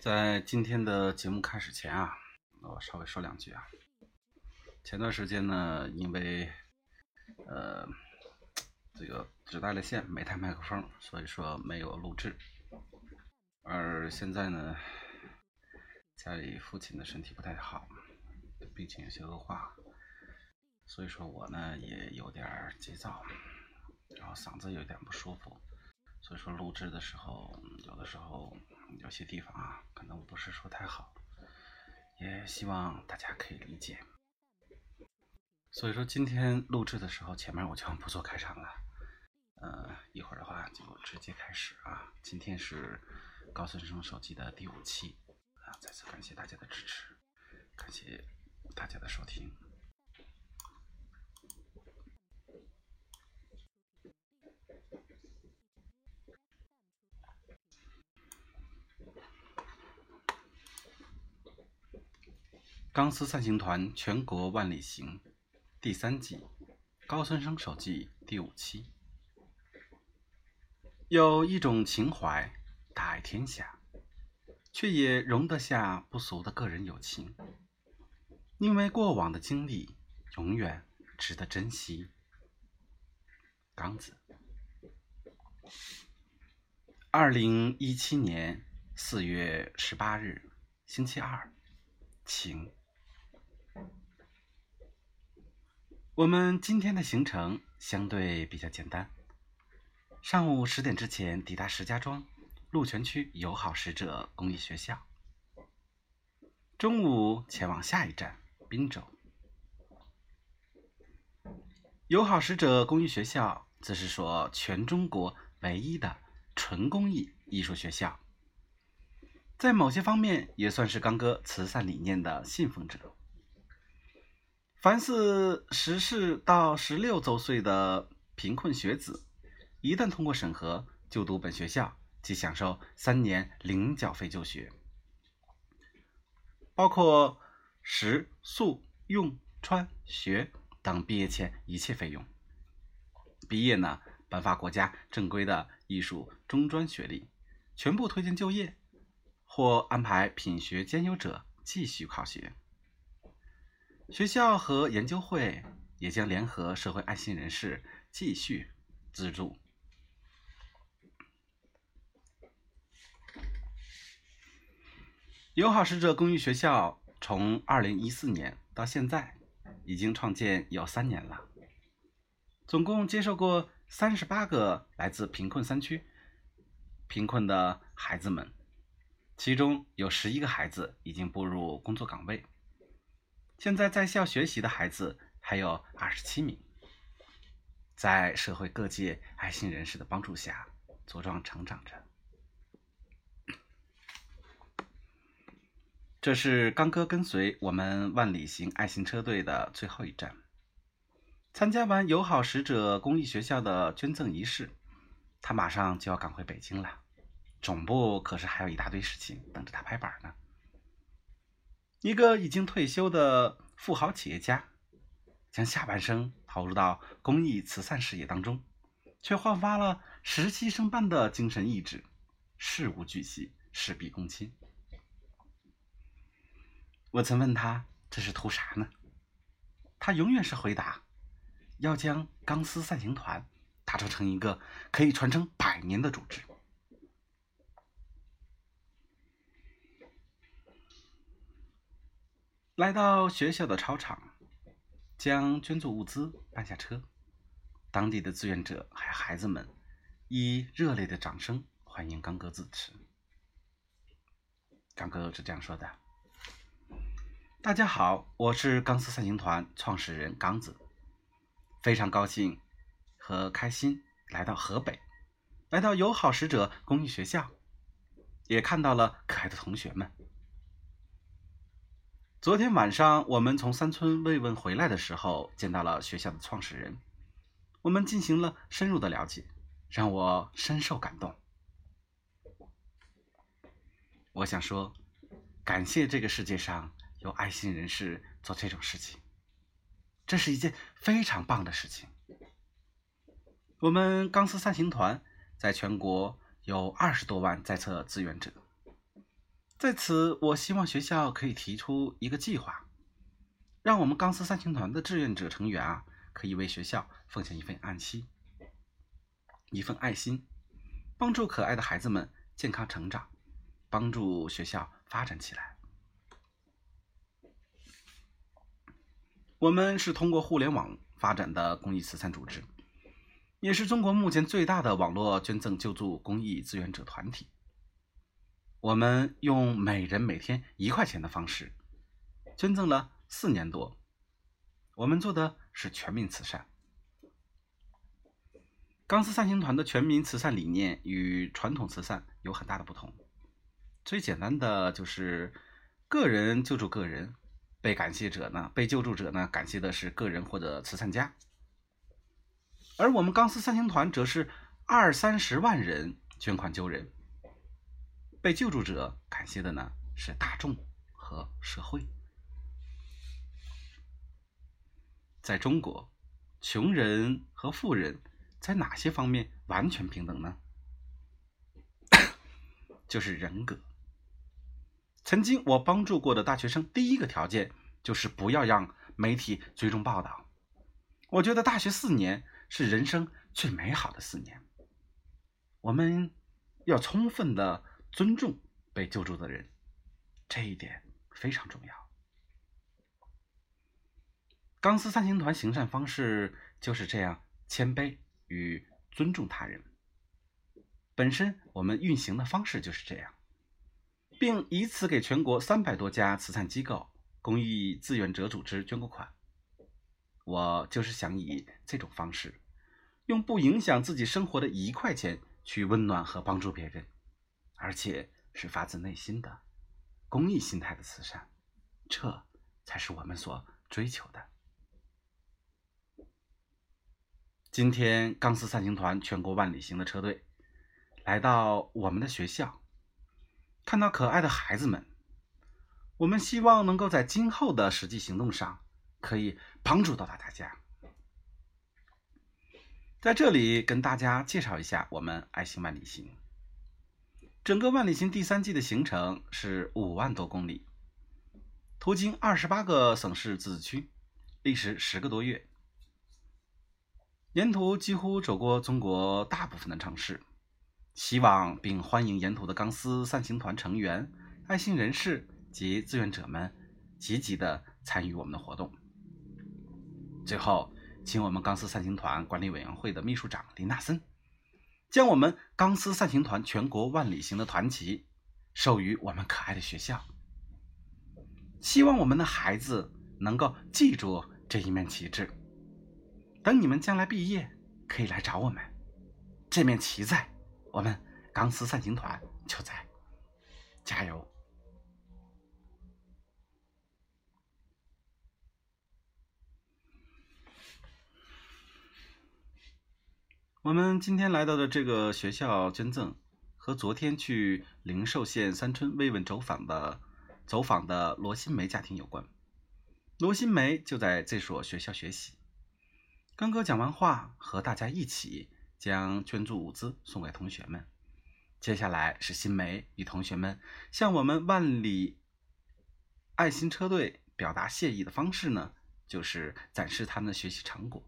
在今天的节目开始前啊，我稍微说两句啊。前段时间呢，因为呃这个只带了线没带麦克风，所以说没有录制。而现在呢，家里父亲的身体不太好，病情有些恶化，所以说我呢也有点急躁，然后嗓子有点不舒服，所以说录制的时候有的时候有些地方啊可能不是说太好，也希望大家可以理解。所以说今天录制的时候，前面我就不做开场了，呃，一会儿的话就直接开始啊。今天是高森生手机的第五期啊，再次感谢大家的支持，感谢大家的收听。钢丝散行团全国万里行。第三季，高三生手记第五期。有一种情怀，大爱天下，却也容得下不俗的个人友情。因为过往的经历，永远值得珍惜。刚子，二零一七年四月十八日，星期二，晴。我们今天的行程相对比较简单。上午十点之前抵达石家庄鹿泉区友好使者公益学校，中午前往下一站滨州。友好使者公益学校则是说全中国唯一的纯公益艺术学校，在某些方面也算是刚哥慈善理念的信奉者。凡是十四到十六周岁的贫困学子，一旦通过审核就读本学校，即享受三年零缴费就学，包括食宿用穿学等毕业前一切费用。毕业呢，颁发国家正规的艺术中专学历，全部推荐就业，或安排品学兼优者继续考学。学校和研究会也将联合社会爱心人士继续资助。友好使者公益学校从二零一四年到现在，已经创建有三年了，总共接受过三十八个来自贫困山区、贫困的孩子们，其中有十一个孩子已经步入工作岗位。现在在校学习的孩子还有二十七名，在社会各界爱心人士的帮助下茁壮成长着。这是刚哥跟随我们万里行爱心车队的最后一站。参加完友好使者公益学校的捐赠仪式，他马上就要赶回北京了。总部可是还有一大堆事情等着他拍板呢。一个已经退休的富豪企业家，将下半生投入到公益慈善事业当中，却焕发了实习生般的精神意志，事无巨细，事必躬亲。我曾问他这是图啥呢？他永远是回答：要将钢丝散行团打造成一个可以传承百年的组织。来到学校的操场，将捐助物资搬下车，当地的志愿者还孩子们以热烈的掌声欢迎刚哥致辞。刚哥是这样说的：“大家好，我是钢丝散行团创始人刚子，非常高兴和开心来到河北，来到友好使者公益学校，也看到了可爱的同学们。”昨天晚上，我们从山村慰问回来的时候，见到了学校的创始人，我们进行了深入的了解，让我深受感动。我想说，感谢这个世界上有爱心人士做这种事情，这是一件非常棒的事情。我们钢丝散行团在全国有二十多万在册志愿者，在此，我希望学校可以提出一个计划，让我们钢丝三青团的志愿者成员啊，可以为学校奉献一份爱心，一份爱心，帮助可爱的孩子们健康成长，帮助学校发展起来。我们是通过互联网发展的公益慈善组织，也是中国目前最大的网络捐赠救助公益志愿者团体。我们用每人每天一块钱的方式，捐赠了四年多。我们做的是全民慈善。钢丝三星团的全民慈善理念与传统慈善有很大的不同。最简单的就是个人救助个人，被感谢者呢，被救助者呢，感谢的是个人或者慈善家。而我们钢丝三星团则是二三十万人捐款救人。被救助者感谢的呢是大众和社会。在中国，穷人和富人在哪些方面完全平等呢？就是人格。曾经我帮助过的大学生，第一个条件就是不要让媒体追踪报道。我觉得大学四年是人生最美好的四年。我们要充分的。尊重被救助的人，这一点非常重要。钢丝三星团行善方式就是这样谦卑与尊重他人。本身我们运行的方式就是这样，并以此给全国三百多家慈善机构、公益志愿者组织捐过款。我就是想以这种方式，用不影响自己生活的一块钱去温暖和帮助别人。而且是发自内心的公益心态的慈善，这才是我们所追求的。今天，钢丝三星团全国万里行的车队来到我们的学校，看到可爱的孩子们，我们希望能够在今后的实际行动上可以帮助到大家。在这里跟大家介绍一下我们爱心万里行。整个万里行第三季的行程是五万多公里，途经二十八个省市自治区，历时十个多月。沿途几乎走过中国大部分的城市，希望并欢迎沿途的钢丝三行团成员、爱心人士及志愿者们积极的参与我们的活动。最后，请我们钢丝三行团管理委员会的秘书长林纳森。将我们钢丝散行团全国万里行的团旗授予我们可爱的学校，希望我们的孩子能够记住这一面旗帜。等你们将来毕业，可以来找我们。这面旗在，我们钢丝散行团就在。加油！我们今天来到的这个学校捐赠，和昨天去灵寿县三村慰问走访的走访的罗新梅家庭有关。罗新梅就在这所学校学习。刚哥讲完话，和大家一起将捐助物资送给同学们。接下来是新梅与同学们向我们万里爱心车队表达谢意的方式呢，就是展示他们的学习成果，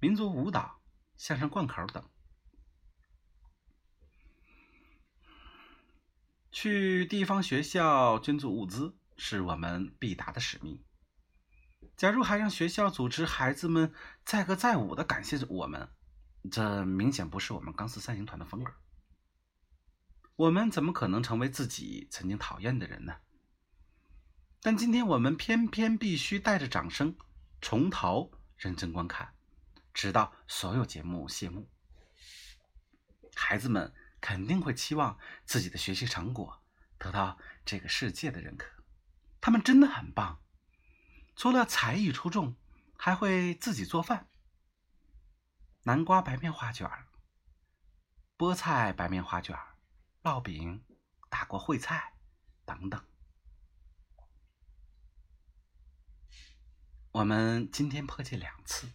民族舞蹈。相声贯口等，去地方学校捐助物资是我们必达的使命。假如还让学校组织孩子们载歌载舞的感谢我们，这明显不是我们钢丝三行团的风格。我们怎么可能成为自己曾经讨厌的人呢？但今天我们偏偏必须带着掌声，从头认真观看。直到所有节目谢幕，孩子们肯定会期望自己的学习成果得到这个世界的认可。他们真的很棒，除了才艺出众，还会自己做饭：南瓜白面花卷、菠菜白面花卷、烙饼、大锅烩菜等等。我们今天破戒两次。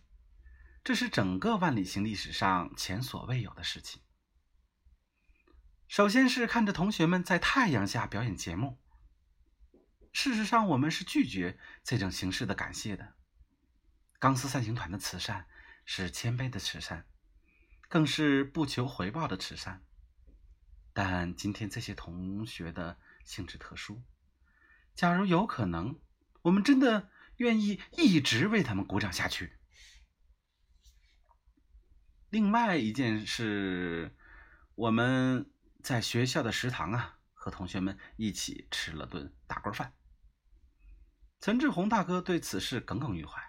这是整个万里行历史上前所未有的事情。首先是看着同学们在太阳下表演节目。事实上，我们是拒绝这种形式的感谢的。钢丝散行团的慈善是谦卑的慈善，更是不求回报的慈善。但今天这些同学的性质特殊，假如有可能，我们真的愿意一直为他们鼓掌下去。另外一件事，我们在学校的食堂啊，和同学们一起吃了顿大锅饭。陈志宏大哥对此事耿耿于怀，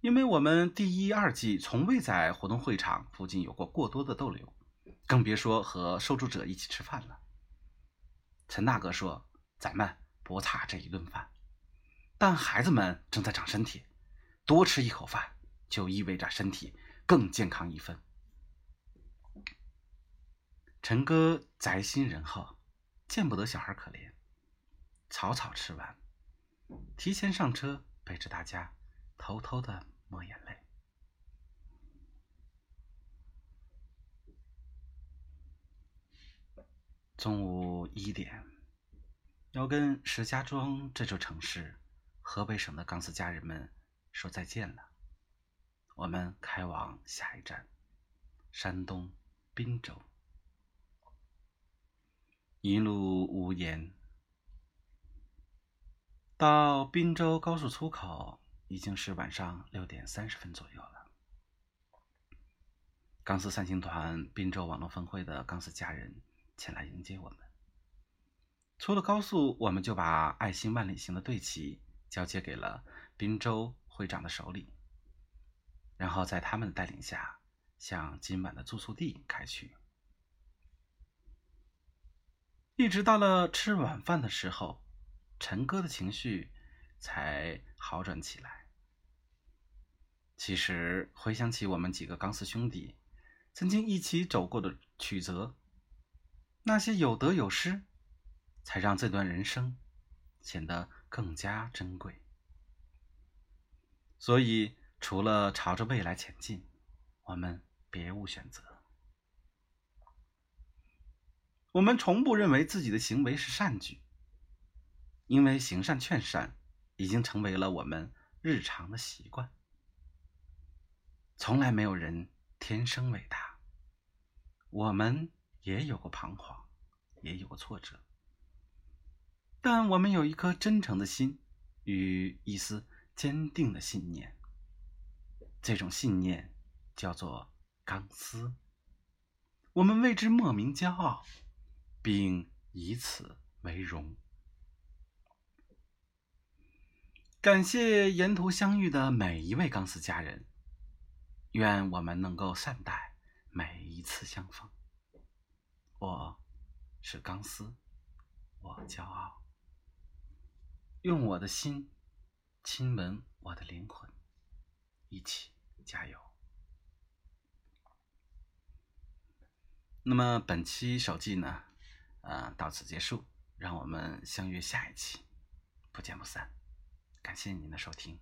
因为我们第一、二季从未在活动会场附近有过过多的逗留，更别说和受助者一起吃饭了。陈大哥说：“咱们不差这一顿饭，但孩子们正在长身体，多吃一口饭就意味着身体更健康一分。”陈哥宅心仁厚，见不得小孩可怜，草草吃完。提前上车，背着大家偷偷的抹眼泪。中午一点，要跟石家庄这座城市、河北省的钢丝家人们说再见了。我们开往下一站，山东滨州。一路无言。到滨州高速出口已经是晚上六点三十分左右了。钢丝三星团滨州网络分会的钢丝家人前来迎接我们。出了高速，我们就把“爱心万里行”的队旗交接给了滨州会长的手里，然后在他们的带领下向今晚的住宿地开去。一直到了吃晚饭的时候。陈哥的情绪才好转起来。其实回想起我们几个钢丝兄弟曾经一起走过的曲折，那些有得有失，才让这段人生显得更加珍贵。所以，除了朝着未来前进，我们别无选择。我们从不认为自己的行为是善举。因为行善劝善已经成为了我们日常的习惯，从来没有人天生伟大，我们也有过彷徨，也有过挫折，但我们有一颗真诚的心与一丝坚定的信念，这种信念叫做钢丝，我们为之莫名骄傲，并以此为荣。感谢沿途相遇的每一位钢丝家人，愿我们能够善待每一次相逢。我是钢丝，我骄傲，用我的心亲吻我的灵魂，一起加油。那么本期手记呢，呃，到此结束，让我们相约下一期，不见不散。感谢您的收听。